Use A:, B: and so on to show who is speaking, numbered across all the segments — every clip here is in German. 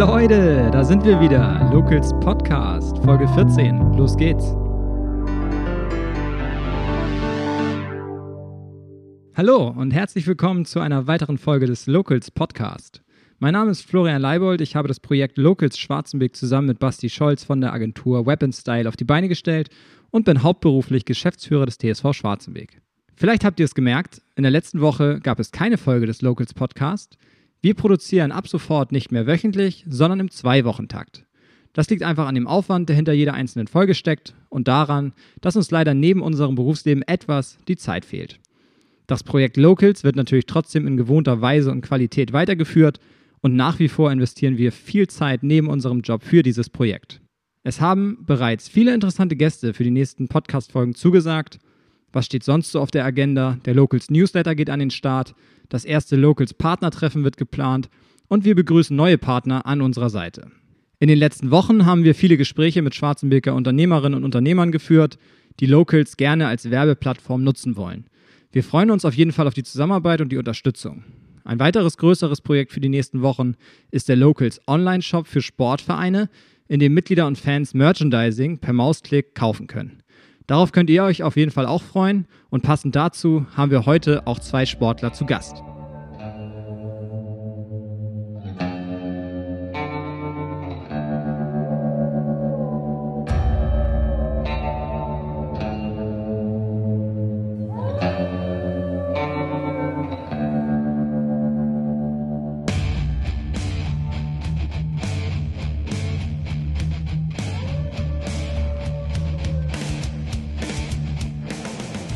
A: Leute, da sind wir wieder. Locals Podcast, Folge 14. Los geht's. Hallo und herzlich willkommen zu einer weiteren Folge des Locals Podcast. Mein Name ist Florian Leibold. Ich habe das Projekt Locals Schwarzenberg zusammen mit Basti Scholz von der Agentur Weapon Style auf die Beine gestellt und bin hauptberuflich Geschäftsführer des TSV Schwarzenberg. Vielleicht habt ihr es gemerkt, in der letzten Woche gab es keine Folge des Locals Podcast. Wir produzieren ab sofort nicht mehr wöchentlich, sondern im Zwei-Wochen-Takt. Das liegt einfach an dem Aufwand, der hinter jeder einzelnen Folge steckt und daran, dass uns leider neben unserem Berufsleben etwas die Zeit fehlt. Das Projekt Locals wird natürlich trotzdem in gewohnter Weise und Qualität weitergeführt und nach wie vor investieren wir viel Zeit neben unserem Job für dieses Projekt. Es haben bereits viele interessante Gäste für die nächsten Podcast-Folgen zugesagt. Was steht sonst so auf der Agenda? Der Locals Newsletter geht an den Start, das erste Locals Partnertreffen wird geplant und wir begrüßen neue Partner an unserer Seite. In den letzten Wochen haben wir viele Gespräche mit Schwarzenbeker Unternehmerinnen und Unternehmern geführt, die Locals gerne als Werbeplattform nutzen wollen. Wir freuen uns auf jeden Fall auf die Zusammenarbeit und die Unterstützung. Ein weiteres größeres Projekt für die nächsten Wochen ist der Locals Online-Shop für Sportvereine, in dem Mitglieder und Fans Merchandising per Mausklick kaufen können. Darauf könnt ihr euch auf jeden Fall auch freuen und passend dazu haben wir heute auch zwei Sportler zu Gast.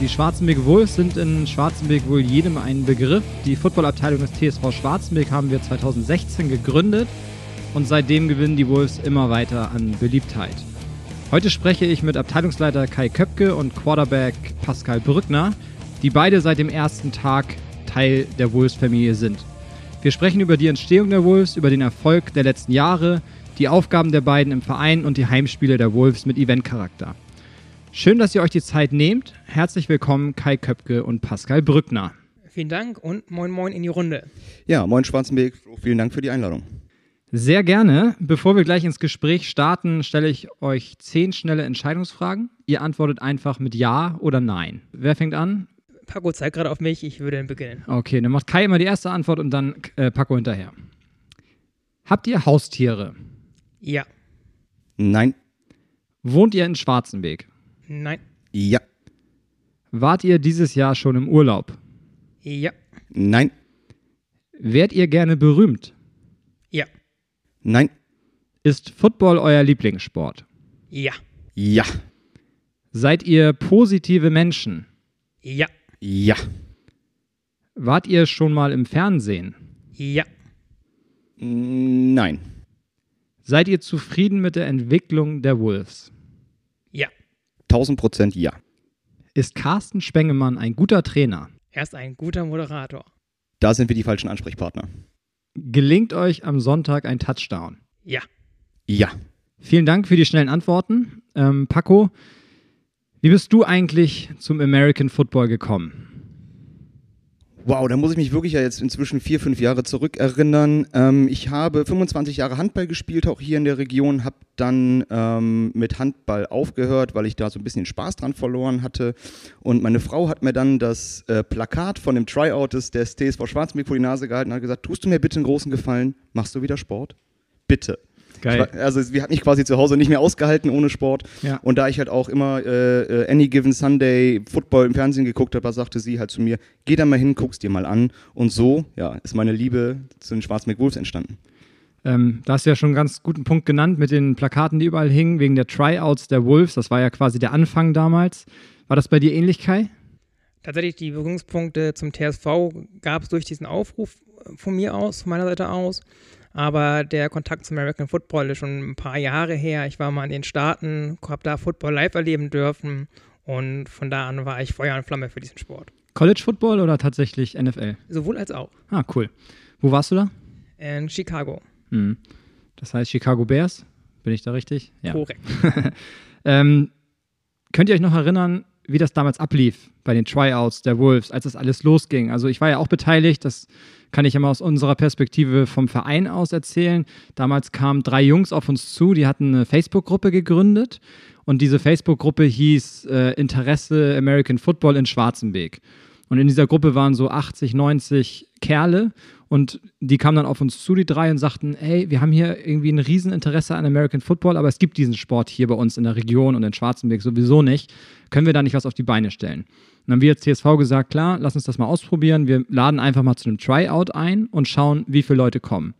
A: Die Schwarzenberg Wolves sind in Schwarzenberg wohl jedem ein Begriff. Die Footballabteilung des TSV Schwarzenberg haben wir 2016 gegründet und seitdem gewinnen die Wolves immer weiter an Beliebtheit. Heute spreche ich mit Abteilungsleiter Kai Köpke und Quarterback Pascal Brückner, die beide seit dem ersten Tag Teil der Wolves-Familie sind. Wir sprechen über die Entstehung der Wolves, über den Erfolg der letzten Jahre, die Aufgaben der beiden im Verein und die Heimspiele der Wolves mit Eventcharakter. Schön, dass ihr euch die Zeit nehmt. Herzlich willkommen Kai Köpke und Pascal Brückner.
B: Vielen Dank und moin moin in die Runde.
C: Ja, moin Schwarzenberg, vielen Dank für die Einladung.
A: Sehr gerne. Bevor wir gleich ins Gespräch starten, stelle ich euch zehn schnelle Entscheidungsfragen. Ihr antwortet einfach mit Ja oder Nein. Wer fängt an?
B: Paco zeigt gerade auf mich, ich würde beginnen.
A: Okay, dann macht Kai immer die erste Antwort und dann äh, Paco hinterher. Habt ihr Haustiere?
B: Ja.
C: Nein.
A: Wohnt ihr in Schwarzenberg?
B: Nein.
C: Ja.
A: Wart ihr dieses Jahr schon im Urlaub?
B: Ja.
C: Nein.
A: Wärt ihr gerne berühmt?
B: Ja.
C: Nein.
A: Ist Football euer Lieblingssport?
B: Ja.
C: Ja.
A: Seid ihr positive Menschen?
B: Ja.
C: Ja.
A: Wart ihr schon mal im Fernsehen?
B: Ja.
C: Nein.
A: Seid ihr zufrieden mit der Entwicklung der Wolves?
B: Ja.
C: 1000 Prozent ja.
A: Ist Carsten Spengemann ein guter Trainer?
B: Er ist ein guter Moderator.
C: Da sind wir die falschen Ansprechpartner.
A: Gelingt euch am Sonntag ein Touchdown?
B: Ja.
C: Ja.
A: Vielen Dank für die schnellen Antworten. Ähm, Paco, wie bist du eigentlich zum American Football gekommen?
C: Wow, da muss ich mich wirklich ja jetzt inzwischen vier, fünf Jahre zurückerinnern. Ähm, ich habe 25 Jahre Handball gespielt, auch hier in der Region, habe dann ähm, mit Handball aufgehört, weil ich da so ein bisschen Spaß dran verloren hatte. Und meine Frau hat mir dann das äh, Plakat von dem Tryout des, des TSV Schwarzmeer vor die Nase gehalten und hat gesagt, tust du mir bitte einen großen Gefallen, machst du wieder Sport? Bitte.
A: Geil.
C: War, also wir hatten mich quasi zu Hause nicht mehr ausgehalten ohne Sport.
A: Ja.
C: Und da ich halt auch immer äh, äh, Any Given Sunday Football im Fernsehen geguckt habe, sagte sie halt zu mir, geh da mal hin, guck's dir mal an. Und so, ja, ist meine Liebe zu den Schwarzmeer Wolves entstanden.
A: Ähm, da hast du ja schon einen ganz guten Punkt genannt mit den Plakaten, die überall hingen, wegen der Tryouts der Wolves. Das war ja quasi der Anfang damals. War das bei dir ähnlich, Kai?
B: Tatsächlich die Berührungspunkte zum TSV gab es durch diesen Aufruf von mir aus, von meiner Seite aus. Aber der Kontakt zum American Football ist schon ein paar Jahre her. Ich war mal in den Staaten, habe da Football live erleben dürfen und von da an war ich Feuer und Flamme für diesen Sport.
A: College Football oder tatsächlich NFL?
B: Sowohl als auch.
A: Ah, cool. Wo warst du da?
B: In Chicago.
A: Hm. Das heißt Chicago Bears? Bin ich da richtig? Ja.
B: Korrekt.
A: ähm, könnt ihr euch noch erinnern, wie das damals ablief bei den Tryouts der Wolves, als das alles losging? Also ich war ja auch beteiligt, das kann ich mal aus unserer Perspektive vom Verein aus erzählen. Damals kamen drei Jungs auf uns zu, die hatten eine Facebook-Gruppe gegründet und diese Facebook-Gruppe hieß äh, Interesse American Football in Schwarzenbeek. Und in dieser Gruppe waren so 80, 90 Kerle und die kamen dann auf uns zu, die drei, und sagten, hey, wir haben hier irgendwie ein Rieseninteresse an American Football, aber es gibt diesen Sport hier bei uns in der Region und in Schwarzenberg sowieso nicht. Können wir da nicht was auf die Beine stellen? Dann haben wir als TSV gesagt, klar, lass uns das mal ausprobieren. Wir laden einfach mal zu einem Tryout ein und schauen, wie viele Leute kommen.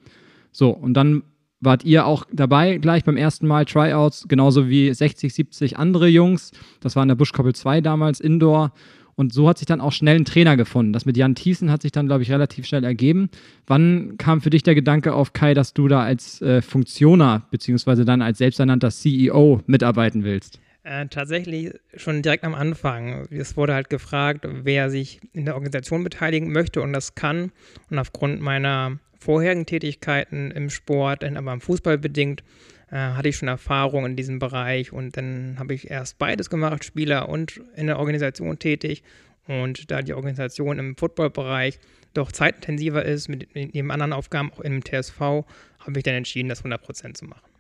A: So, und dann wart ihr auch dabei gleich beim ersten Mal Tryouts, genauso wie 60, 70 andere Jungs. Das war in der Buschkoppel 2 damals, Indoor. Und so hat sich dann auch schnell ein Trainer gefunden. Das mit Jan Thiessen hat sich dann, glaube ich, relativ schnell ergeben. Wann kam für dich der Gedanke auf, Kai, dass du da als äh, Funktioner beziehungsweise dann als selbsternannter CEO mitarbeiten willst?
B: Äh, tatsächlich schon direkt am Anfang. Es wurde halt gefragt, wer sich in der Organisation beteiligen möchte und das kann. Und aufgrund meiner vorherigen Tätigkeiten im Sport, aber im Fußball bedingt, äh, hatte ich schon Erfahrung in diesem Bereich und dann habe ich erst beides gemacht, Spieler und in der Organisation tätig. Und da die Organisation im Footballbereich doch zeitintensiver ist, mit, mit neben anderen Aufgaben auch im TSV, habe ich dann entschieden, das 100% zu machen.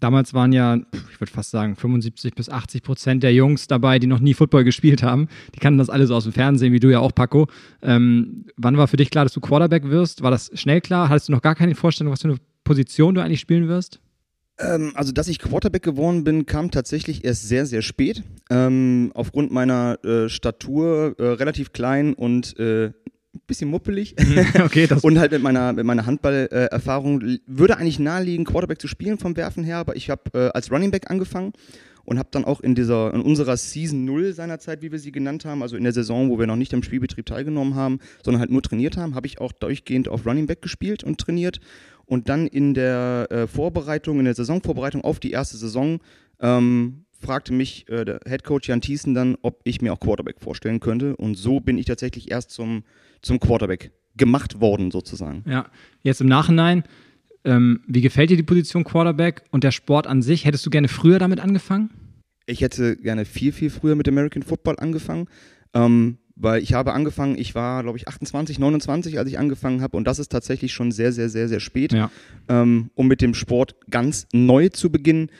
A: Damals waren ja, ich würde fast sagen, 75 bis 80 Prozent der Jungs dabei, die noch nie Football gespielt haben. Die kannten das alles aus dem Fernsehen, wie du ja auch, Paco. Ähm, wann war für dich klar, dass du Quarterback wirst? War das schnell klar? Hattest du noch gar keine Vorstellung, was für eine Position du eigentlich spielen wirst?
C: Ähm, also, dass ich Quarterback geworden bin, kam tatsächlich erst sehr, sehr spät. Ähm, aufgrund meiner äh, Statur äh, relativ klein und äh, bisschen muppelig.
A: okay, das
C: und halt mit meiner, mit meiner Handballerfahrung würde eigentlich naheliegen, Quarterback zu spielen vom Werfen her, aber ich habe äh, als Running Back angefangen und habe dann auch in dieser in unserer Season 0 seinerzeit, wie wir sie genannt haben, also in der Saison, wo wir noch nicht am Spielbetrieb teilgenommen haben, sondern halt nur trainiert haben, habe ich auch durchgehend auf Running Back gespielt und trainiert und dann in der äh, Vorbereitung, in der Saisonvorbereitung auf die erste Saison, ähm, fragte mich äh, der Head Coach Jan Thiessen dann, ob ich mir auch Quarterback vorstellen könnte. Und so bin ich tatsächlich erst zum, zum Quarterback gemacht worden, sozusagen.
A: Ja, jetzt im Nachhinein, ähm, wie gefällt dir die Position Quarterback und der Sport an sich? Hättest du gerne früher damit angefangen?
C: Ich hätte gerne viel, viel früher mit American Football angefangen. Ähm, weil ich habe angefangen, ich war, glaube ich, 28, 29, als ich angefangen habe und das ist tatsächlich schon sehr, sehr, sehr, sehr spät,
A: ja.
C: ähm, um mit dem Sport ganz neu zu beginnen.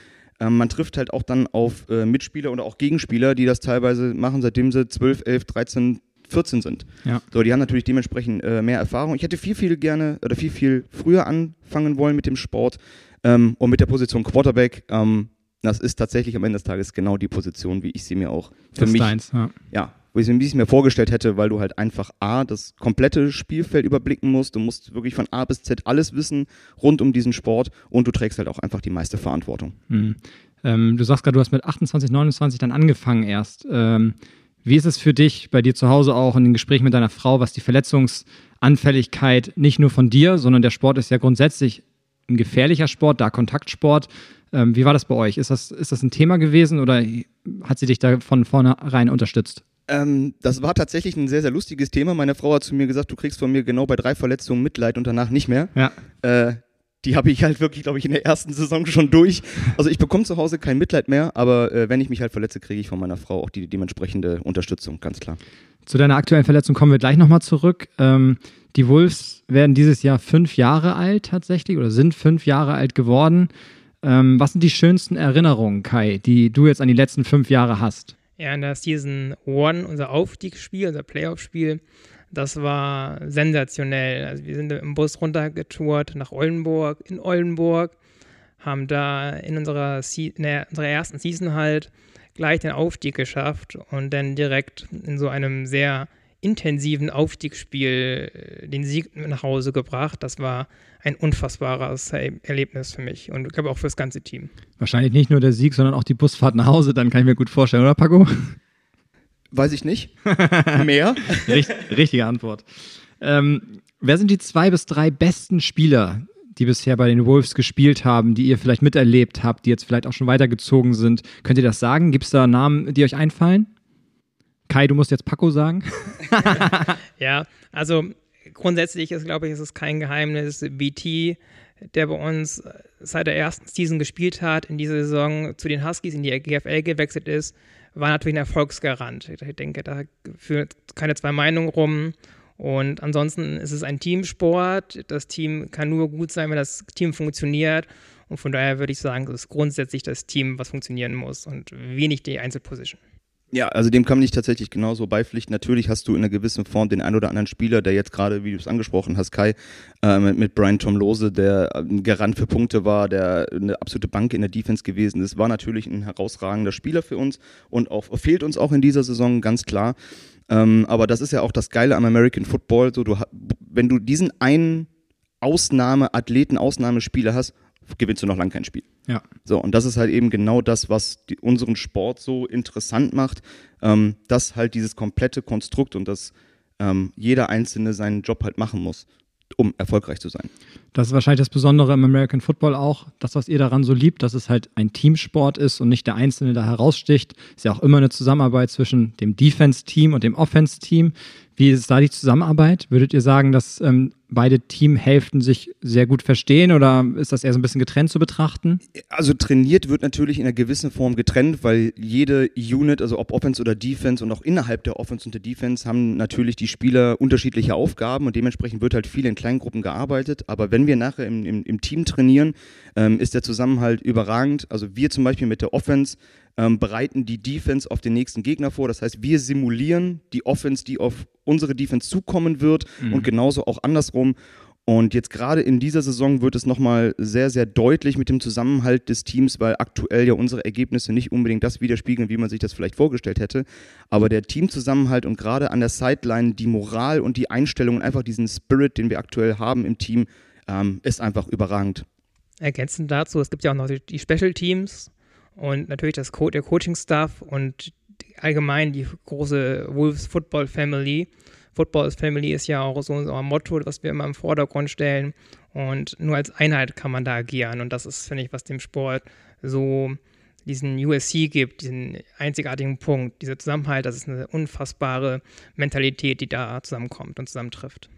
C: Ähm, man trifft halt auch dann auf äh, Mitspieler oder auch Gegenspieler, die das teilweise machen, seitdem sie 12, 11, 13, 14 sind.
A: Ja.
C: So, die haben natürlich dementsprechend äh, mehr Erfahrung. Ich hätte viel, viel gerne oder viel, viel früher anfangen wollen mit dem Sport ähm, und mit der Position Quarterback. Ähm, das ist tatsächlich am Ende des Tages genau die Position, wie ich sie mir auch für
A: das
C: mich
A: deins, ja.
C: ja, wo ich es mir vorgestellt hätte, weil du halt einfach A, das komplette Spielfeld überblicken musst. Du musst wirklich von A bis Z alles wissen rund um diesen Sport und du trägst halt auch einfach die meiste Verantwortung.
A: Mhm. Ähm, du sagst gerade, du hast mit 28, 29 dann angefangen erst. Ähm, wie ist es für dich bei dir zu Hause auch in den Gesprächen mit deiner Frau, was die Verletzungsanfälligkeit nicht nur von dir, sondern der Sport ist ja grundsätzlich ein gefährlicher Sport, da Kontaktsport. Ähm, wie war das bei euch? Ist das, ist das ein Thema gewesen oder hat sie dich da von vornherein unterstützt?
C: Ähm, das war tatsächlich ein sehr, sehr lustiges Thema. Meine Frau hat zu mir gesagt, du kriegst von mir genau bei drei Verletzungen Mitleid und danach nicht mehr.
A: Ja.
C: Äh, die habe ich halt wirklich, glaube ich, in der ersten Saison schon durch. Also ich bekomme zu Hause kein Mitleid mehr, aber äh, wenn ich mich halt verletze, kriege ich von meiner Frau auch die dementsprechende Unterstützung, ganz klar.
A: Zu deiner aktuellen Verletzung kommen wir gleich nochmal zurück. Ähm, die Wolves werden dieses Jahr fünf Jahre alt tatsächlich oder sind fünf Jahre alt geworden. Ähm, was sind die schönsten Erinnerungen, Kai, die du jetzt an die letzten fünf Jahre hast?
B: Ja, in der Season 1, unser Aufstiegsspiel, unser Playoff-Spiel, das war sensationell. Also wir sind im Bus runtergetourt nach Oldenburg, in Oldenburg, haben da in unserer, in unserer ersten Season halt gleich den Aufstieg geschafft und dann direkt in so einem sehr intensiven Aufstiegsspiel äh, den Sieg nach Hause gebracht. Das war ein unfassbares Erlebnis für mich und ich glaube auch für das ganze Team.
A: Wahrscheinlich nicht nur der Sieg, sondern auch die Busfahrt nach Hause, dann kann ich mir gut vorstellen, oder Paco?
C: Weiß ich nicht. Mehr?
A: Richt, richtige Antwort. Ähm, wer sind die zwei bis drei besten Spieler, die bisher bei den Wolves gespielt haben, die ihr vielleicht miterlebt habt, die jetzt vielleicht auch schon weitergezogen sind? Könnt ihr das sagen? Gibt es da Namen, die euch einfallen? Kai, du musst jetzt Paco sagen.
B: ja, also grundsätzlich ist, glaube ich, ist es kein Geheimnis. BT, der bei uns seit der ersten Season gespielt hat, in dieser Saison zu den Huskies in die GFL gewechselt ist, war natürlich ein Erfolgsgarant. Ich denke, da führt keine zwei Meinungen rum. Und ansonsten ist es ein Teamsport. Das Team kann nur gut sein, wenn das Team funktioniert. Und von daher würde ich sagen, es ist grundsätzlich das Team, was funktionieren muss und wenig die Einzelposition.
C: Ja, also dem kann ich tatsächlich genauso beipflichten. Natürlich hast du in einer gewissen Form den ein oder anderen Spieler, der jetzt gerade, wie du es angesprochen hast, Kai, äh, mit, Brian Tom Lose, der ein Garant für Punkte war, der eine absolute Bank in der Defense gewesen ist, war natürlich ein herausragender Spieler für uns und auch, fehlt uns auch in dieser Saison ganz klar. Ähm, aber das ist ja auch das Geile am American Football. So, du, wenn du diesen einen Ausnahme-Athleten, Ausnahmespieler hast, gewinnst du noch lange kein Spiel.
A: Ja.
C: So, und das ist halt eben genau das, was die, unseren Sport so interessant macht, ähm, dass halt dieses komplette Konstrukt und dass ähm, jeder Einzelne seinen Job halt machen muss, um erfolgreich zu sein.
A: Das ist wahrscheinlich das Besondere im American Football auch, das, was ihr daran so liebt, dass es halt ein Teamsport ist und nicht der Einzelne da heraussticht. Ist ja auch immer eine Zusammenarbeit zwischen dem Defense-Team und dem Offense-Team. Wie ist da die Zusammenarbeit? Würdet ihr sagen, dass ähm, beide Teamhälften sich sehr gut verstehen oder ist das eher so ein bisschen getrennt zu betrachten?
C: Also trainiert wird natürlich in einer gewissen Form getrennt, weil jede Unit, also ob Offense oder Defense und auch innerhalb der Offense und der Defense haben natürlich die Spieler unterschiedliche Aufgaben und dementsprechend wird halt viel in Kleingruppen gearbeitet. Aber wenn wir nachher im, im, im Team trainieren, ähm, ist der Zusammenhalt überragend. Also wir zum Beispiel mit der Offense ähm, bereiten die Defense auf den nächsten Gegner vor. Das heißt, wir simulieren die Offense, die auf unsere Defense zukommen wird mhm. und genauso auch andersrum. Und jetzt gerade in dieser Saison wird es nochmal sehr, sehr deutlich mit dem Zusammenhalt des Teams, weil aktuell ja unsere Ergebnisse nicht unbedingt das widerspiegeln, wie man sich das vielleicht vorgestellt hätte. Aber der Teamzusammenhalt und gerade an der Sideline die Moral und die Einstellung und einfach diesen Spirit, den wir aktuell haben im Team, ähm, ist einfach überragend.
B: Ergänzend dazu, es gibt ja auch noch die Special Teams und natürlich das Co der Coaching-Staff und allgemein die große Wolves Football Family. Football Family ist ja auch so unser Motto, was wir immer im Vordergrund stellen. Und nur als Einheit kann man da agieren. Und das ist, finde ich, was dem Sport so diesen USC gibt, diesen einzigartigen Punkt, dieser Zusammenhalt, das ist eine unfassbare Mentalität, die da zusammenkommt und zusammentrifft.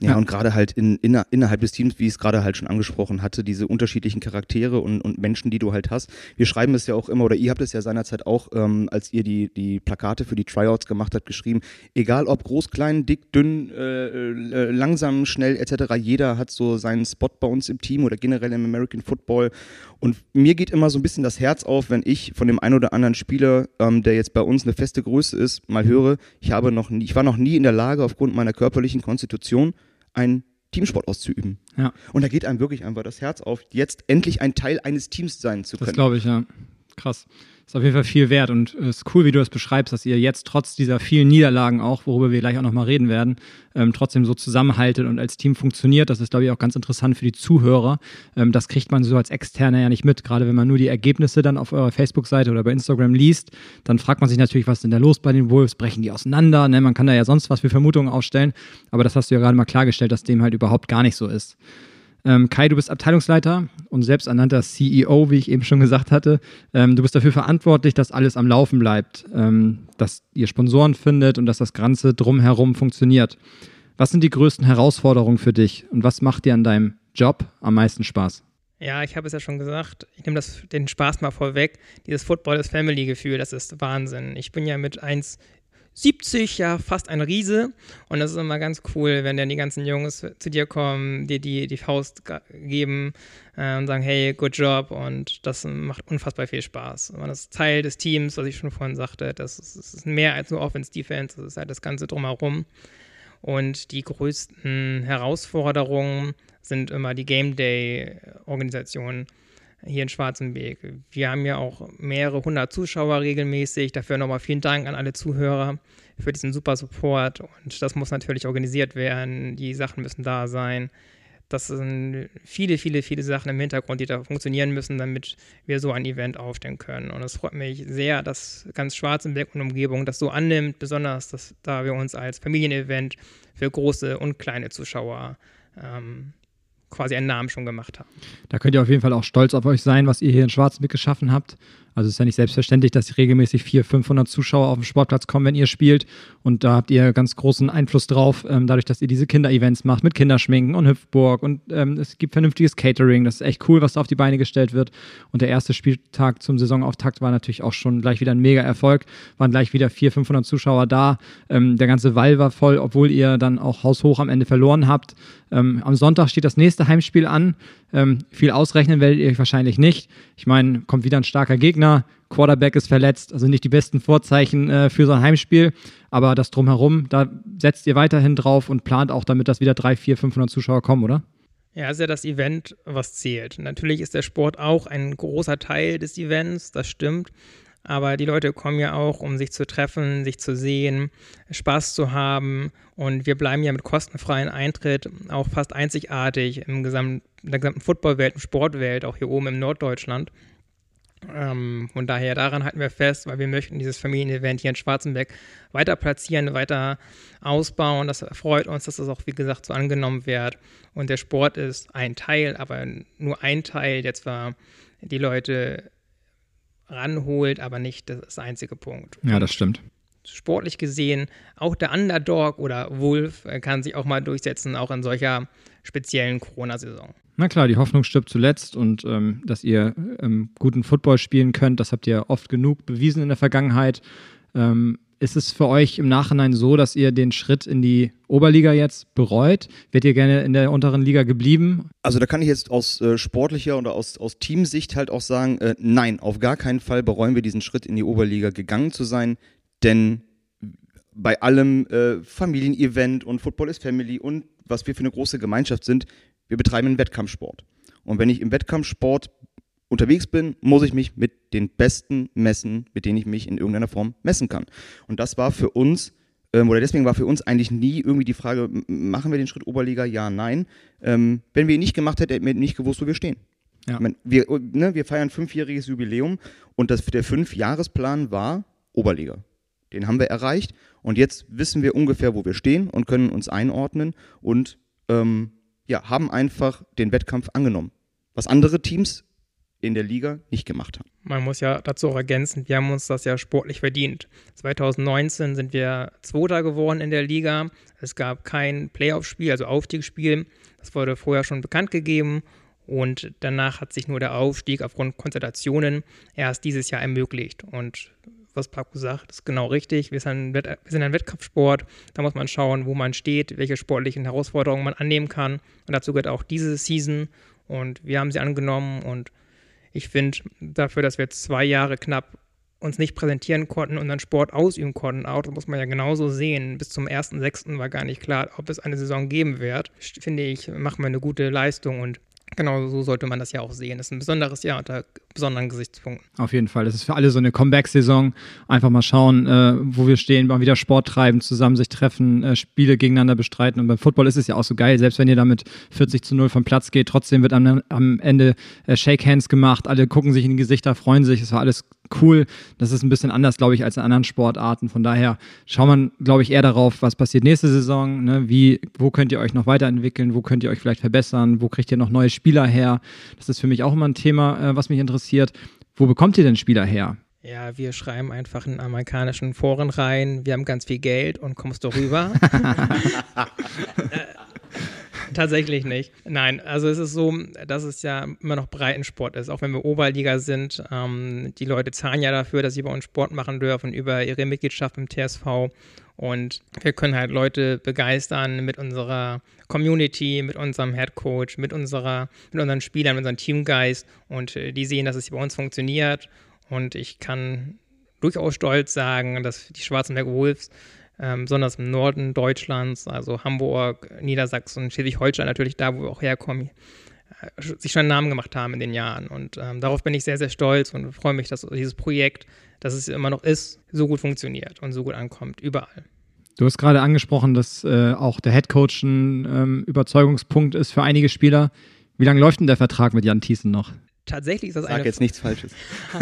C: Ja, ja, und gerade halt in, inner, innerhalb des Teams, wie ich es gerade halt schon angesprochen hatte, diese unterschiedlichen Charaktere und, und Menschen, die du halt hast. Wir schreiben es ja auch immer, oder ihr habt es ja seinerzeit auch, ähm, als ihr die, die Plakate für die Tryouts gemacht habt, geschrieben, egal ob groß, klein, dick, dünn, äh, äh, langsam, schnell etc., jeder hat so seinen Spot bei uns im Team oder generell im American Football. Und mir geht immer so ein bisschen das Herz auf, wenn ich von dem einen oder anderen Spieler, ähm, der jetzt bei uns eine feste Größe ist, mal höre, ich habe noch nie, ich war noch nie in der Lage, aufgrund meiner körperlichen Konstitution, einen Teamsport auszuüben.
A: Ja.
C: Und da geht einem wirklich einfach das Herz auf, jetzt endlich ein Teil eines Teams sein zu können.
A: Das glaube ich, ja. Krass ist auf jeden Fall viel wert und es ist cool, wie du das beschreibst, dass ihr jetzt trotz dieser vielen Niederlagen auch, worüber wir gleich auch nochmal reden werden, ähm, trotzdem so zusammenhaltet und als Team funktioniert. Das ist, glaube ich, auch ganz interessant für die Zuhörer. Ähm, das kriegt man so als Externer ja nicht mit. Gerade wenn man nur die Ergebnisse dann auf eurer Facebook-Seite oder bei Instagram liest, dann fragt man sich natürlich, was ist denn da los bei den Wolves? Brechen die auseinander? Ne? Man kann da ja sonst was für Vermutungen aufstellen, aber das hast du ja gerade mal klargestellt, dass dem halt überhaupt gar nicht so ist. Ähm, Kai, du bist Abteilungsleiter und selbsternannter CEO, wie ich eben schon gesagt hatte. Ähm, du bist dafür verantwortlich, dass alles am Laufen bleibt, ähm, dass ihr Sponsoren findet und dass das Ganze drumherum funktioniert. Was sind die größten Herausforderungen für dich und was macht dir an deinem Job am meisten Spaß?
B: Ja, ich habe es ja schon gesagt, ich nehme den Spaß mal vorweg. Dieses Football, das das ist Wahnsinn. Ich bin ja mit 1 70, ja, fast ein Riese. Und das ist immer ganz cool, wenn dann die ganzen Jungs zu dir kommen, dir die, die Faust geben äh, und sagen, hey, good job. Und das macht unfassbar viel Spaß. Man ist Teil des Teams, was ich schon vorhin sagte. Das ist, das ist mehr als nur Offense, Defense. Das ist halt das Ganze drumherum. Und die größten Herausforderungen sind immer die Game Day-Organisationen hier in Schwarzenberg. Wir haben ja auch mehrere hundert Zuschauer regelmäßig. Dafür nochmal vielen Dank an alle Zuhörer für diesen super Support. Und das muss natürlich organisiert werden. Die Sachen müssen da sein. Das sind viele, viele, viele Sachen im Hintergrund, die da funktionieren müssen, damit wir so ein Event aufstellen können. Und es freut mich sehr, dass ganz Schwarzenberg und Umgebung das so annimmt, besonders, dass, da wir uns als Familienevent für große und kleine Zuschauer ähm, quasi einen Namen schon gemacht haben.
A: Da könnt ihr auf jeden Fall auch stolz auf euch sein, was ihr hier in Schwarzenbeck geschaffen habt. Also es ist ja nicht selbstverständlich, dass regelmäßig 400, 500 Zuschauer auf den Sportplatz kommen, wenn ihr spielt. Und da habt ihr ganz großen Einfluss drauf, ähm, dadurch, dass ihr diese Kinderevents macht mit Kinderschminken und Hüpfburg. Und ähm, es gibt vernünftiges Catering. Das ist echt cool, was da auf die Beine gestellt wird. Und der erste Spieltag zum Saisonauftakt war natürlich auch schon gleich wieder ein mega Erfolg. Waren gleich wieder 400, 500 Zuschauer da. Ähm, der ganze Wall war voll, obwohl ihr dann auch haushoch am Ende verloren habt. Ähm, am Sonntag steht das nächste Heimspiel an. Ähm, viel ausrechnen werdet ihr euch wahrscheinlich nicht. Ich meine, kommt wieder ein starker Gegner. Quarterback ist verletzt, also nicht die besten Vorzeichen äh, für so ein Heimspiel. Aber das drumherum, da setzt ihr weiterhin drauf und plant auch damit, dass wieder 3, 4, 500 Zuschauer kommen, oder?
B: Ja, ist ja das Event, was zählt. Natürlich ist der Sport auch ein großer Teil des Events, das stimmt. Aber die Leute kommen ja auch, um sich zu treffen, sich zu sehen, Spaß zu haben. Und wir bleiben ja mit kostenfreien Eintritt auch fast einzigartig im gesamten, in der gesamten Footballwelt, im Sportwelt, auch hier oben im Norddeutschland. Ähm, von daher, daran halten wir fest, weil wir möchten dieses Familienevent hier in Schwarzenberg weiter platzieren, weiter ausbauen. Das freut uns, dass das auch, wie gesagt, so angenommen wird. Und der Sport ist ein Teil, aber nur ein Teil, der zwar die Leute ranholt, aber nicht das einzige Punkt.
A: Ja, das stimmt.
B: Sportlich gesehen, auch der Underdog oder Wolf äh, kann sich auch mal durchsetzen, auch in solcher speziellen Corona-Saison.
A: Na klar, die Hoffnung stirbt zuletzt und ähm, dass ihr ähm, guten Football spielen könnt, das habt ihr oft genug bewiesen in der Vergangenheit. Ähm, ist es für euch im Nachhinein so, dass ihr den Schritt in die Oberliga jetzt bereut? Wärt ihr gerne in der unteren Liga geblieben?
C: Also da kann ich jetzt aus äh, sportlicher oder aus, aus Teamsicht halt auch sagen, äh, nein, auf gar keinen Fall bereuen wir diesen Schritt in die Oberliga gegangen zu sein, denn bei allem äh, Familienevent und Football is Family und was wir für eine große Gemeinschaft sind, wir betreiben einen Wettkampfsport. Und wenn ich im Wettkampfsport unterwegs bin, muss ich mich mit den Besten messen, mit denen ich mich in irgendeiner Form messen kann. Und das war für uns, ähm, oder deswegen war für uns eigentlich nie irgendwie die Frage, machen wir den Schritt Oberliga? Ja, nein. Ähm, wenn wir ihn nicht gemacht hätten, hätten wir nicht gewusst, wo wir stehen. Ja. Meine, wir, ne, wir feiern fünfjähriges Jubiläum und das, der Fünfjahresplan war Oberliga. Den haben wir erreicht und jetzt wissen wir ungefähr, wo wir stehen und können uns einordnen und ähm, ja, haben einfach den Wettkampf angenommen. Was andere Teams in der Liga nicht gemacht haben.
B: Man muss ja dazu auch ergänzen, wir haben uns das ja sportlich verdient. 2019 sind wir Zweiter geworden in der Liga. Es gab kein Playoff-Spiel, also Aufstiegsspiel. Das wurde vorher schon bekannt gegeben. Und danach hat sich nur der Aufstieg aufgrund Konstellationen erst dieses Jahr ermöglicht. Und was Paco sagt, ist genau richtig. Wir sind, wir sind ein Wettkampfsport. Da muss man schauen, wo man steht, welche sportlichen Herausforderungen man annehmen kann. Und dazu gehört auch diese Season. Und wir haben sie angenommen und ich finde, dafür, dass wir zwei Jahre knapp uns nicht präsentieren konnten und dann Sport ausüben konnten, auch, das muss man ja genauso sehen. Bis zum 1.6. war gar nicht klar, ob es eine Saison geben wird. Finde ich, machen wir eine gute Leistung und Genau so sollte man das ja auch sehen. Das ist ein besonderes Jahr unter besonderen Gesichtspunkten.
A: Auf jeden Fall. Das ist für alle so eine Comeback-Saison. Einfach mal schauen, äh, wo wir stehen, mal wieder Sport treiben, zusammen sich treffen, äh, Spiele gegeneinander bestreiten. Und beim Football ist es ja auch so geil, selbst wenn ihr damit 40 zu 0 vom Platz geht, trotzdem wird am, am Ende äh, Shake Hands gemacht, alle gucken sich in die Gesichter, freuen sich. Es war alles cool. Das ist ein bisschen anders, glaube ich, als in anderen Sportarten. Von daher schaut man, glaube ich, eher darauf, was passiert nächste Saison. Ne? Wie, wo könnt ihr euch noch weiterentwickeln? Wo könnt ihr euch vielleicht verbessern? Wo kriegt ihr noch neue Spieler her? Das ist für mich auch immer ein Thema, äh, was mich interessiert. Wo bekommt ihr denn Spieler her?
B: Ja, wir schreiben einfach in amerikanischen Foren rein, wir haben ganz viel Geld und kommst du rüber. Tatsächlich nicht. Nein, also es ist so, dass es ja immer noch Breitensport ist, auch wenn wir Oberliga sind. Ähm, die Leute zahlen ja dafür, dass sie bei uns Sport machen dürfen über ihre Mitgliedschaft im TSV. Und wir können halt Leute begeistern mit unserer Community, mit unserem Head Coach, mit, unserer, mit unseren Spielern, mit unserem Teamgeist. Und äh, die sehen, dass es bei uns funktioniert. Und ich kann durchaus stolz sagen, dass die Schwarzenberg Wolves ähm, besonders im Norden Deutschlands, also Hamburg, Niedersachsen, Schleswig-Holstein natürlich, da wo wir auch herkommen, äh, sich schon einen Namen gemacht haben in den Jahren. Und ähm, darauf bin ich sehr, sehr stolz und freue mich, dass dieses Projekt, das es immer noch ist, so gut funktioniert und so gut ankommt, überall.
A: Du hast gerade angesprochen, dass äh, auch der Headcoach ein ähm, Überzeugungspunkt ist für einige Spieler. Wie lange läuft denn der Vertrag mit Jan Thiessen noch?
B: Tatsächlich ist das
C: Sag
B: eine
C: jetzt nichts Falsches.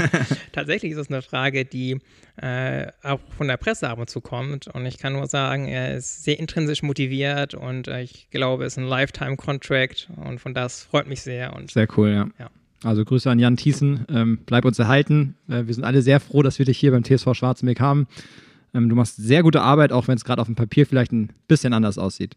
B: tatsächlich ist das eine Frage, die äh, auch von der Presse ab und zu kommt. Und ich kann nur sagen, er ist sehr intrinsisch motiviert und äh, ich glaube, es ist ein Lifetime-Contract und von das freut mich sehr. Und
A: Sehr cool, ja.
B: Ja.
A: Also Grüße an Jan Thiessen. Ähm, bleib uns erhalten. Äh, wir sind alle sehr froh, dass wir dich hier beim TSV Schwarzenberg haben. Ähm, du machst sehr gute Arbeit, auch wenn es gerade auf dem Papier vielleicht ein bisschen anders aussieht.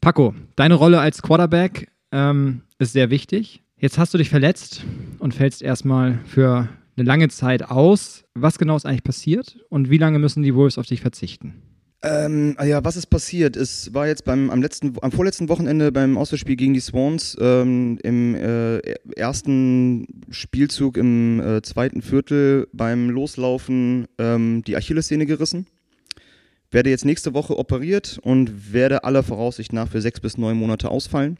A: Paco, deine Rolle als Quarterback ähm, ist sehr wichtig. Jetzt hast du dich verletzt und fällst erstmal für eine lange Zeit aus. Was genau ist eigentlich passiert und wie lange müssen die Wolves auf dich verzichten?
C: Ähm, ah ja, was ist passiert? Es war jetzt beim, am, letzten, am vorletzten Wochenende beim Auswärtsspiel gegen die Swans ähm, im äh, ersten Spielzug im äh, zweiten Viertel beim Loslaufen ähm, die Achillessehne gerissen. Werde jetzt nächste Woche operiert und werde aller Voraussicht nach für sechs bis neun Monate ausfallen.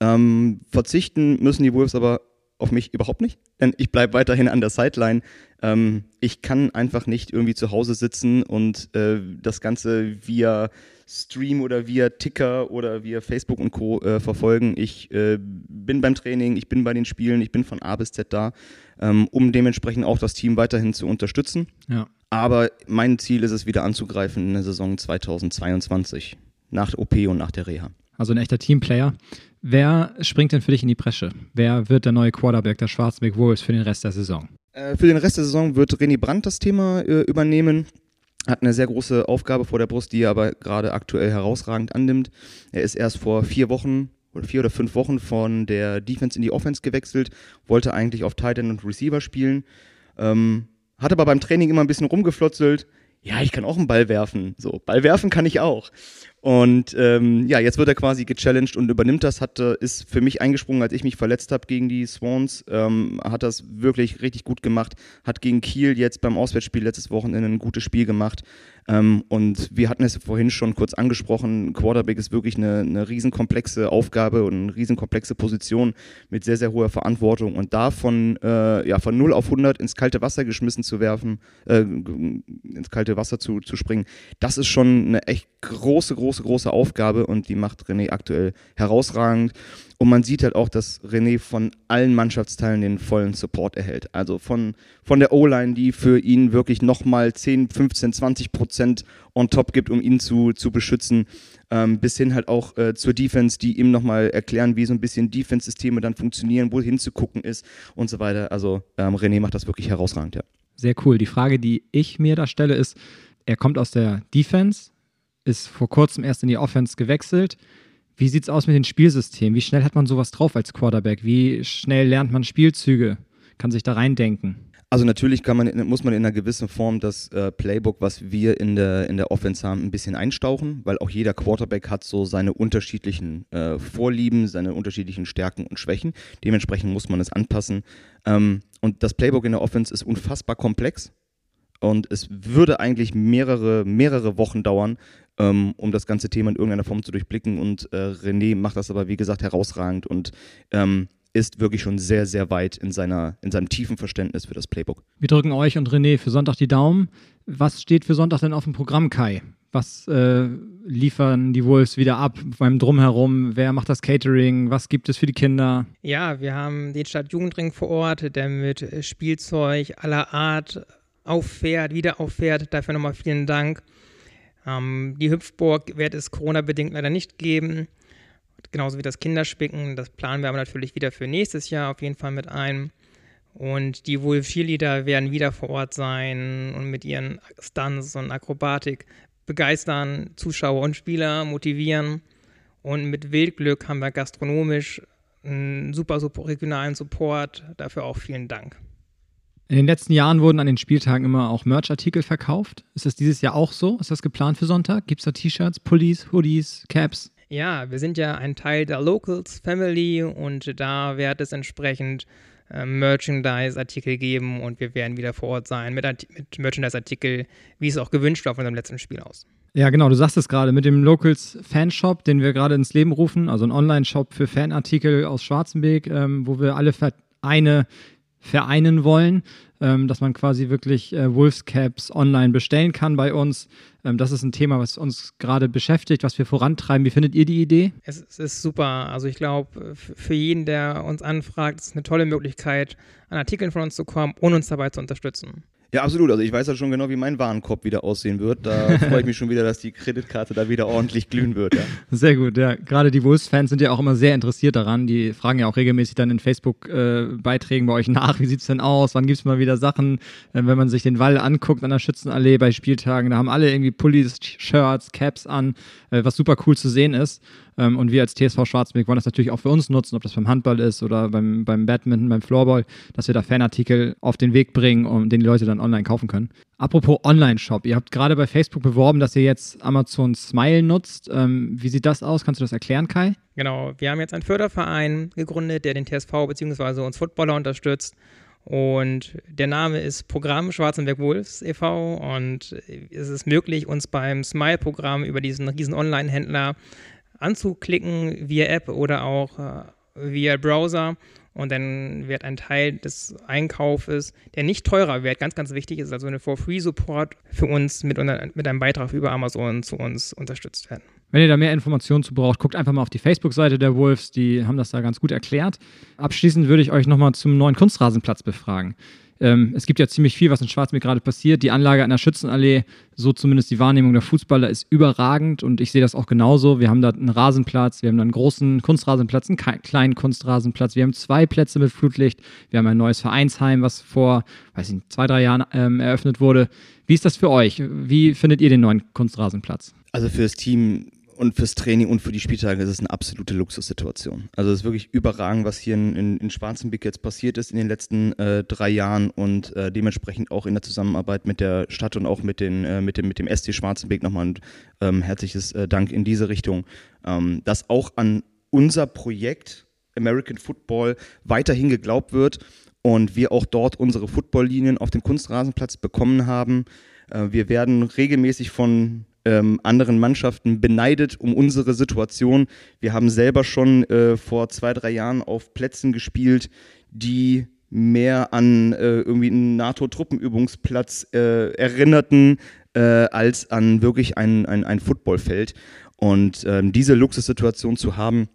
C: Ähm, verzichten müssen die Wolves aber auf mich überhaupt nicht, denn ich bleibe weiterhin an der Sideline. Ähm, ich kann einfach nicht irgendwie zu Hause sitzen und äh, das Ganze via Stream oder via Ticker oder via Facebook und Co. Äh, verfolgen. Ich äh, bin beim Training, ich bin bei den Spielen, ich bin von A bis Z da, ähm, um dementsprechend auch das Team weiterhin zu unterstützen.
A: Ja.
C: Aber mein Ziel ist es, wieder anzugreifen in der Saison 2022, nach der OP und nach der Reha.
A: Also ein echter Teamplayer. Wer springt denn für dich in die Bresche? Wer wird der neue Quarterback der Schwarzenberg Wolves für den Rest der Saison?
C: Äh, für den Rest der Saison wird René Brandt das Thema äh, übernehmen. Hat eine sehr große Aufgabe vor der Brust, die er aber gerade aktuell herausragend annimmt. Er ist erst vor vier Wochen oder vier oder fünf Wochen von der Defense in die Offense gewechselt, wollte eigentlich auf Tight End und Receiver spielen, ähm, hat aber beim Training immer ein bisschen rumgeflotzelt. Ja, ich kann auch einen Ball werfen. So, Ball werfen kann ich auch. Und ähm, ja, jetzt wird er quasi gechallenged und übernimmt das, hat, äh, ist für mich eingesprungen, als ich mich verletzt habe gegen die Swans, ähm, hat das wirklich richtig gut gemacht, hat gegen Kiel jetzt beim Auswärtsspiel letztes Wochenende ein gutes Spiel gemacht. Ähm, und wir hatten es vorhin schon kurz angesprochen, Quarterback ist wirklich eine, eine riesenkomplexe Aufgabe und eine riesenkomplexe Position mit sehr, sehr hoher Verantwortung. Und da von, äh, ja, von 0 auf 100 ins kalte Wasser geschmissen zu werfen, äh, ins kalte Wasser zu, zu springen, das ist schon eine echt große, große, große Aufgabe und die macht René aktuell herausragend. Und man sieht halt auch, dass René von allen Mannschaftsteilen den vollen Support erhält. Also von, von der O-Line, die für ihn wirklich nochmal 10, 15, 20 Prozent on top gibt, um ihn zu, zu beschützen, ähm, bis hin halt auch äh, zur Defense, die ihm nochmal erklären, wie so ein bisschen Defense-Systeme dann funktionieren, wo hinzugucken ist und so weiter. Also ähm, René macht das wirklich herausragend, ja.
A: Sehr cool. Die Frage, die ich mir da stelle, ist, er kommt aus der Defense, ist vor kurzem erst in die Offense gewechselt. Wie sieht es aus mit den Spielsystemen? Wie schnell hat man sowas drauf als Quarterback? Wie schnell lernt man Spielzüge? Kann sich da reindenken?
C: Also natürlich kann man, muss man in einer gewissen Form das äh, Playbook, was wir in der, in der Offense haben, ein bisschen einstauchen, weil auch jeder Quarterback hat so seine unterschiedlichen äh, Vorlieben, seine unterschiedlichen Stärken und Schwächen. Dementsprechend muss man es anpassen. Ähm, und das Playbook in der Offense ist unfassbar komplex. Und es würde eigentlich mehrere, mehrere Wochen dauern, ähm, um das ganze Thema in irgendeiner Form zu durchblicken. Und äh, René macht das aber, wie gesagt, herausragend und ähm, ist wirklich schon sehr, sehr weit in, seiner, in seinem tiefen Verständnis für das Playbook.
A: Wir drücken euch und René für Sonntag die Daumen. Was steht für Sonntag denn auf dem Programm, Kai? Was äh, liefern die Wolves wieder ab beim Drumherum? Wer macht das Catering? Was gibt es für die Kinder?
B: Ja, wir haben den Stadtjugendring vor Ort, der mit Spielzeug aller Art auffährt, wieder auffährt. Dafür nochmal vielen Dank. Ähm, die Hüpfburg wird es Corona-bedingt leider nicht geben. Genauso wie das Kinderspicken. Das planen wir aber natürlich wieder für nächstes Jahr auf jeden Fall mit ein. Und die Wolf Cheerleader werden wieder vor Ort sein und mit ihren Stunts und Akrobatik begeistern, Zuschauer und Spieler motivieren. Und mit Wildglück haben wir gastronomisch einen super, super regionalen Support. Dafür auch vielen Dank.
A: In den letzten Jahren wurden an den Spieltagen immer auch Merch-Artikel verkauft. Ist das dieses Jahr auch so? Ist das geplant für Sonntag? Gibt es da T-Shirts, Pullis, Hoodies, Caps?
B: Ja, wir sind ja ein Teil der Locals Family und da wird es entsprechend äh, Merchandise-Artikel geben und wir werden wieder vor Ort sein mit, mit Merchandise-Artikel, wie es auch gewünscht war von unserem letzten Spiel aus.
A: Ja, genau, du sagst es gerade mit dem Locals Fanshop, den wir gerade ins Leben rufen, also ein Online-Shop für Fanartikel aus Schwarzenberg, ähm, wo wir alle Vereine vereinen wollen, ähm, dass man quasi wirklich äh, Wolves Caps online bestellen kann bei uns. Ähm, das ist ein Thema, was uns gerade beschäftigt, was wir vorantreiben. Wie findet ihr die Idee?
B: Es, es ist super. Also ich glaube, für jeden, der uns anfragt, ist es eine tolle Möglichkeit, an Artikeln von uns zu kommen und uns dabei zu unterstützen.
C: Ja, absolut. Also ich weiß ja schon genau, wie mein Warenkorb wieder aussehen wird. Da freue ich mich schon wieder, dass die Kreditkarte da wieder ordentlich glühen wird. Ja.
A: Sehr gut, ja. Gerade die Wolves-Fans sind ja auch immer sehr interessiert daran. Die fragen ja auch regelmäßig dann in Facebook-Beiträgen bei euch nach, wie sieht es denn aus? Wann gibt es mal wieder Sachen? Äh, wenn man sich den Wall anguckt an der Schützenallee bei Spieltagen, da haben alle irgendwie Pullis, Shirts, Caps an, äh, was super cool zu sehen ist. Ähm, und wir als TSV Schwarzweg wollen das natürlich auch für uns nutzen, ob das beim Handball ist oder beim, beim Badminton, beim Floorball, dass wir da Fanartikel auf den Weg bringen, um den die Leute dann online kaufen können. Apropos Online-Shop, ihr habt gerade bei Facebook beworben, dass ihr jetzt Amazon Smile nutzt. Ähm, wie sieht das aus? Kannst du das erklären, Kai?
B: Genau, wir haben jetzt einen Förderverein gegründet, der den TSV bzw. uns Footballer unterstützt. Und der Name ist Programm Schwarzenberg Wolves e.V. und es ist möglich, uns beim Smile-Programm über diesen riesen Online-Händler anzuklicken via App oder auch äh, via Browser. Und dann wird ein Teil des Einkaufes, der nicht teurer wird, ganz, ganz wichtig ist, also eine For-Free-Support für uns mit, mit einem Beitrag über Amazon zu uns unterstützt werden.
A: Wenn ihr da mehr Informationen zu braucht, guckt einfach mal auf die Facebook-Seite der Wolves, die haben das da ganz gut erklärt. Abschließend würde ich euch nochmal zum neuen Kunstrasenplatz befragen. Ähm, es gibt ja ziemlich viel, was in Schwarzmeer gerade passiert. Die Anlage an der Schützenallee, so zumindest die Wahrnehmung der Fußballer, ist überragend und ich sehe das auch genauso. Wir haben da einen Rasenplatz, wir haben da einen großen Kunstrasenplatz, einen kleinen Kunstrasenplatz, wir haben zwei Plätze mit Flutlicht, wir haben ein neues Vereinsheim, was vor, weiß ich nicht, zwei, drei Jahren ähm, eröffnet wurde. Wie ist das für euch? Wie findet ihr den neuen Kunstrasenplatz?
C: Also für das Team und fürs Training und für die Spieltage ist es eine absolute Luxussituation. Also es ist wirklich überragend, was hier in, in, in Schwarzenbeck jetzt passiert ist in den letzten äh, drei Jahren und äh, dementsprechend auch in der Zusammenarbeit mit der Stadt und auch mit, den, äh, mit, dem, mit dem SC Schwarzenbeck nochmal ein ähm, herzliches äh, Dank in diese Richtung, ähm, dass auch an unser Projekt American Football weiterhin geglaubt wird und wir auch dort unsere Footballlinien auf dem Kunstrasenplatz bekommen haben. Äh, wir werden regelmäßig von ähm, anderen Mannschaften beneidet um unsere Situation. Wir haben selber schon äh, vor zwei, drei Jahren auf Plätzen gespielt, die mehr an äh, irgendwie einen NATO-Truppenübungsplatz äh, erinnerten, äh, als an wirklich ein, ein, ein Footballfeld. Und ähm, diese Luxussituation zu haben,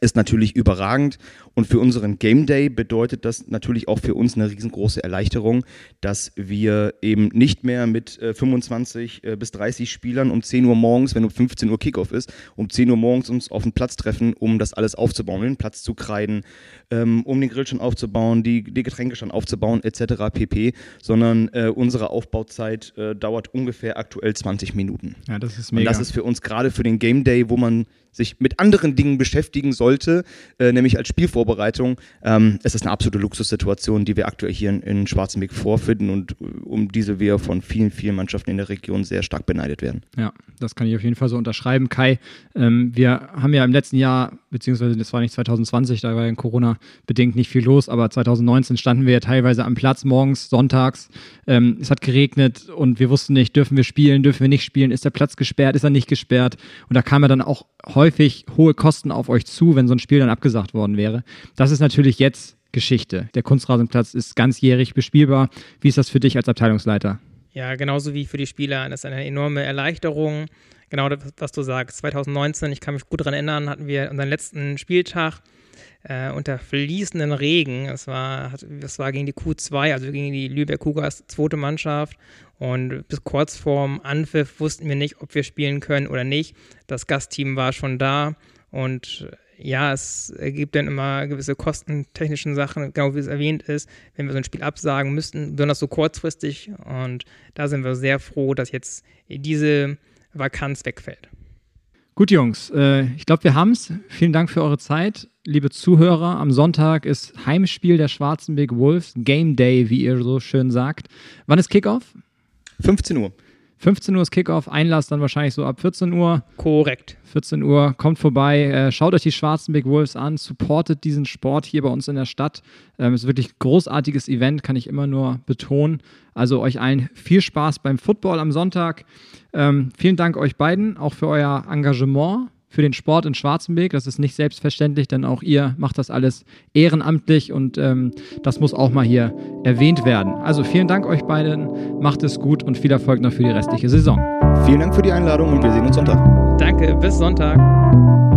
C: ist natürlich überragend und für unseren Game Day bedeutet das natürlich auch für uns eine riesengroße Erleichterung, dass wir eben nicht mehr mit äh, 25 äh, bis 30 Spielern um 10 Uhr morgens, wenn um 15 Uhr Kickoff ist, um 10 Uhr morgens uns auf den Platz treffen, um das alles aufzubauen, den Platz zu kreiden, ähm, um den Grill schon aufzubauen, die, die Getränke schon aufzubauen, etc. pp, sondern äh, unsere Aufbauzeit äh, dauert ungefähr aktuell 20 Minuten.
A: Ja, das ist mega.
C: Und das ist für uns gerade für den Game Day, wo man sich mit anderen Dingen beschäftigen sollte, äh, nämlich als Spielvorbereitung. Ähm, es ist eine absolute Luxussituation, die wir aktuell hier in, in Schwarzenberg vorfinden und äh, um diese wir von vielen, vielen Mannschaften in der Region sehr stark beneidet werden.
A: Ja, das kann ich auf jeden Fall so unterschreiben. Kai, ähm, wir haben ja im letzten Jahr, beziehungsweise das war nicht 2020, da war ja Corona bedingt nicht viel los, aber 2019 standen wir ja teilweise am Platz morgens, sonntags. Ähm, es hat geregnet und wir wussten nicht, dürfen wir spielen, dürfen wir nicht spielen, ist der Platz gesperrt, ist er nicht gesperrt? Und da kam ja dann auch häufig hohe Kosten auf euch zu, wenn so ein Spiel dann abgesagt worden wäre. Das ist natürlich jetzt Geschichte. Der Kunstrasenplatz ist ganzjährig bespielbar. Wie ist das für dich als Abteilungsleiter?
B: Ja, genauso wie für die Spieler. Das ist eine enorme Erleichterung. Genau das, was du sagst. 2019, ich kann mich gut daran erinnern, hatten wir unseren letzten Spieltag äh, unter fließenden Regen. Es war, das war gegen die Q2, also gegen die Lübeck Cougars zweite Mannschaft. Und bis kurz vorm Anpfiff wussten wir nicht, ob wir spielen können oder nicht. Das Gastteam war schon da und ja, es gibt dann immer gewisse kostentechnischen Sachen, genau wie es erwähnt ist, wenn wir so ein Spiel absagen müssten, besonders so kurzfristig. Und da sind wir sehr froh, dass jetzt diese Vakanz wegfällt.
A: Gut, Jungs, äh, ich glaube, wir haben es. Vielen Dank für eure Zeit. Liebe Zuhörer, am Sonntag ist Heimspiel der Schwarzenberg Wolves, Game Day, wie ihr so schön sagt. Wann ist Kickoff?
C: 15 Uhr.
A: 15 Uhr ist Kickoff, Einlass dann wahrscheinlich so ab 14 Uhr.
B: Korrekt.
A: 14 Uhr, kommt vorbei, äh, schaut euch die Schwarzenberg Wolves an, supportet diesen Sport hier bei uns in der Stadt. Ähm, ist wirklich ein großartiges Event, kann ich immer nur betonen. Also euch allen viel Spaß beim Football am Sonntag. Ähm, vielen Dank euch beiden, auch für euer Engagement für den Sport in Schwarzenberg. Das ist nicht selbstverständlich, denn auch ihr macht das alles ehrenamtlich und ähm, das muss auch mal hier erwähnt werden. Also vielen Dank euch beiden, macht es gut und viel Erfolg noch für die restliche Saison.
C: Vielen Dank für die Einladung und wir sehen uns Sonntag.
B: Danke, bis Sonntag.